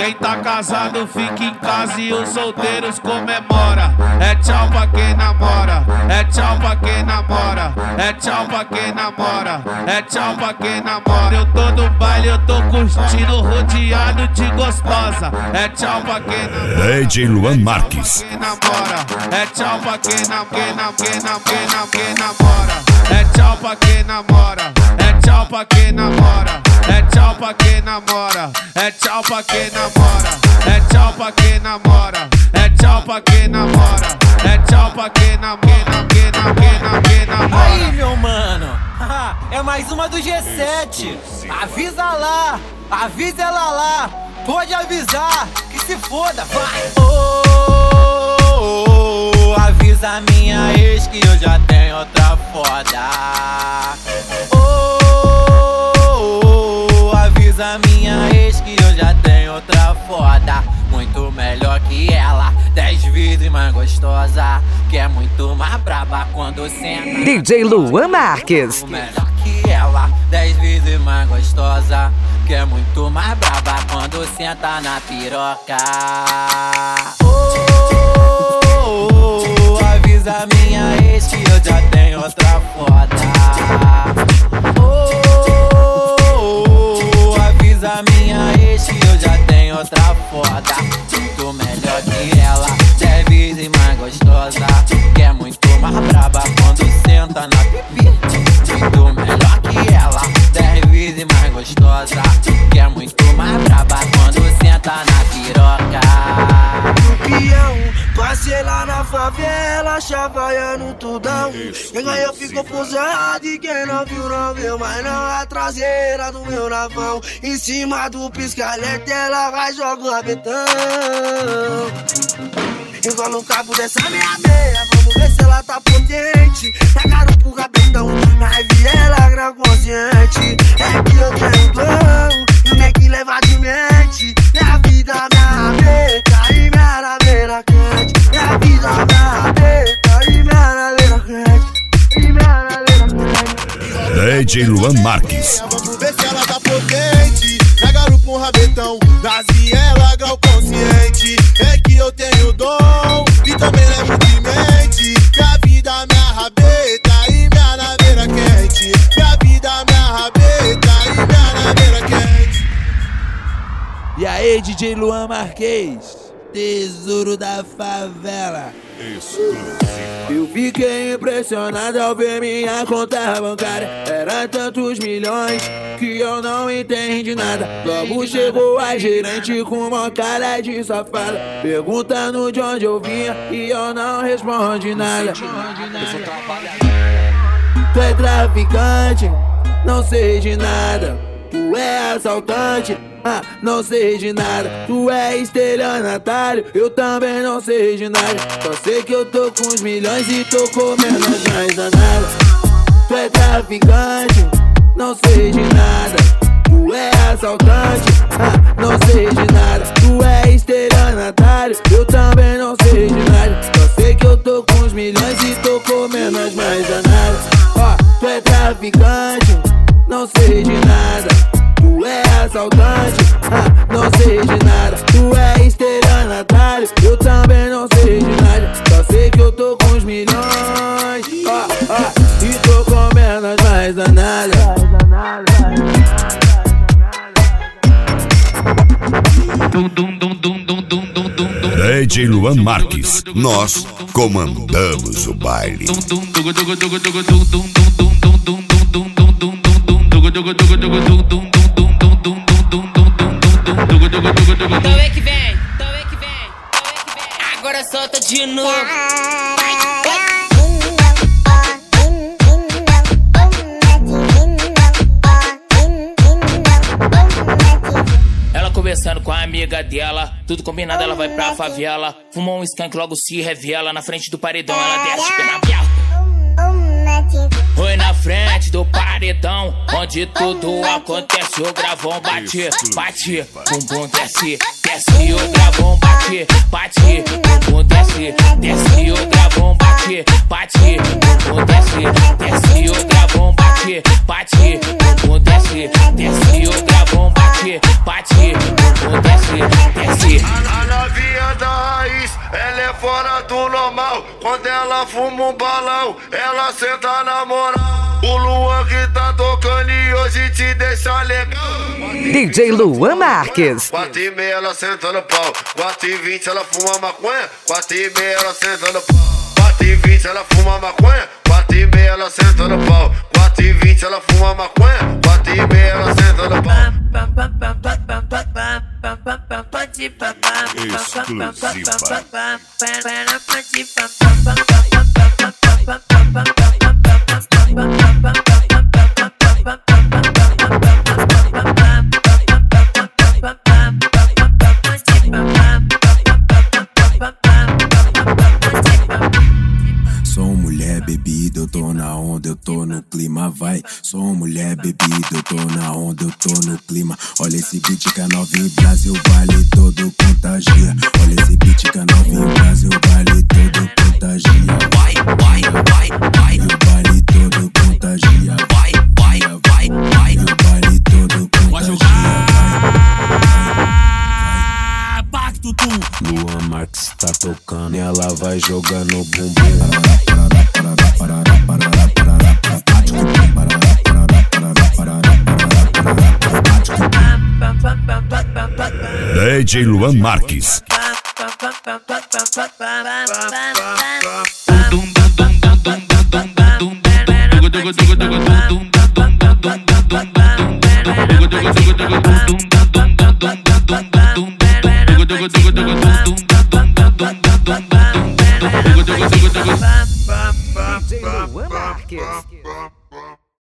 Quem tá casado fica em casa e os solteiros comemora. É tchau pra quem namora, é tchau pra quem namora, é tchau pra quem namora, é tchau pra quem namora. Eu tô no baile, eu tô curtindo rodeado de gostosa. É tchau pra quem namora. DJ Luan Marques. Quem namora, é tchau pra quem nam, quem nam, quem nam, quem nam, quem namora. É tchau pra quem namora, é tchau pra quem namora, é tchau pra quem namora, é tchau pra quem namora, é tchau pra quem namora, é tchau pra quem namora, é tchau pra quem nam, quem nam, quem nam, quem nam, quem namora. Aí, meu mano, é mais uma do G7. Avisa lá, avisa ela lá. Pode avisar, que se foda, vai. Oh, oh, oh, avisa minha ex que eu já tenho outra foda. Mais gostosa. Que é muito mais braba quando senta. DJ Luan Marques. Melhor que ela, dez vezes mais gostosa. Que é muito mais braba quando senta na piroca. Oh, oh, oh, avisa minha ex que eu já tenho outra foda. Avisa minha ex que eu já tenho outra foda. Muito melhor que ela, gostosa. Que é muito mais braba quando senta na piroca. Peão, passei lá na favela, chavaiando tudão. Quem ganhou ficou posado e quem não viu não viu, mas não a traseira do meu navão. Em cima do piscalete ela vai jogar o rabetão. Igual no cabo dessa minha meia, vamos ver se ela tá potente. Pegaram pro rabetão, DJ Luan Marques. Vamos ver se ela tá potente. Na garupa um rabetão, das ela grau consciente. É que eu tenho dom e também levo de mente. Minha vida, minha rabeta e minha naveira quente. Minha vida, minha rabeta e minha naveira quente. E aí, DJ Luan Marquês, tesouro da favela. Eu fiquei impressionado ao ver minha conta bancária. Era tantos milhões que eu não entendi nada. Logo chegou a gerente com uma cara de safada. Perguntando de onde eu vinha e eu não respondi nada. Tu é traficante, não sei de nada. Tu é assaltante, ah, não sei de nada. Tu é estelionatário, eu também não sei de nada. Só sei que eu tô com os milhões e tô comendo as mais danadas. Tu é traficante, não sei de nada. Tu é assaltante, ah, não sei de nada. Tu é estelionatário, eu também não sei de nada. Só sei que eu tô com os milhões e tô comendo as mais danadas. Ó, tu é traficante, não sei de nada. Tu é assaltante, ah, não sei de nada. Tu é estelionatário, eu também não sei de nada. Só sei que eu tô com os milhões, ó, ó, e tô comendo as mais danadas. Dum, dum, dum, dum, dum, dum, dum, dum, dum. DJ Luan Marques. Nós comandamos o baile. Então vem que vem, então vem que vem, então vem que vem. Agora solta de novo. Ela conversando com a amiga dela, tudo combinado, ela vai pra favela. Fumou um skunk, logo se revela. Na frente do paredão, ela desce perna aberta. Foi na frente do paredão, onde tudo acontece. O gravão bate, bate, bumbum desce, desce. O gravão bate, bate, bumbum desce, desce. O gravão bate, bate, bumbum desce, desce. O gravão bate, bate, bumbum desce, desce. O gravão bate, bate, bumbum desce, desce. A novinha da raiz, ela é fora do fuma um balão, ela senta na moral. O Luan que tá tocando e hoje te deixa legal. DJ Luan Marques. 4 e meia ela senta no pau. 4 e 20 ela fuma maconha. 4 e meia ela senta no pau. 4 e 20 ela fuma maconha. 4 e meia ela senta no pau. 4 e 20 ela fuma maconha. 4 e meia ela senta no pau. Sou bebida, eu tô na onda, eu tô no clima, vai. Sou mulher bebida, eu tô na onda, eu tô no clima. Olha esse beat que a novinha Brasil vale todo contagia. Olha esse beat que a novinha Brasil vale todo contagia. Vai, vai, vai, vai. E o vale todo contagia. Vai, vai, vai, vai. E o vale todo contagia. Pacto tu. Luan Marques tá tocando e ela vai jogando o bumbum. DJ Luan Marques.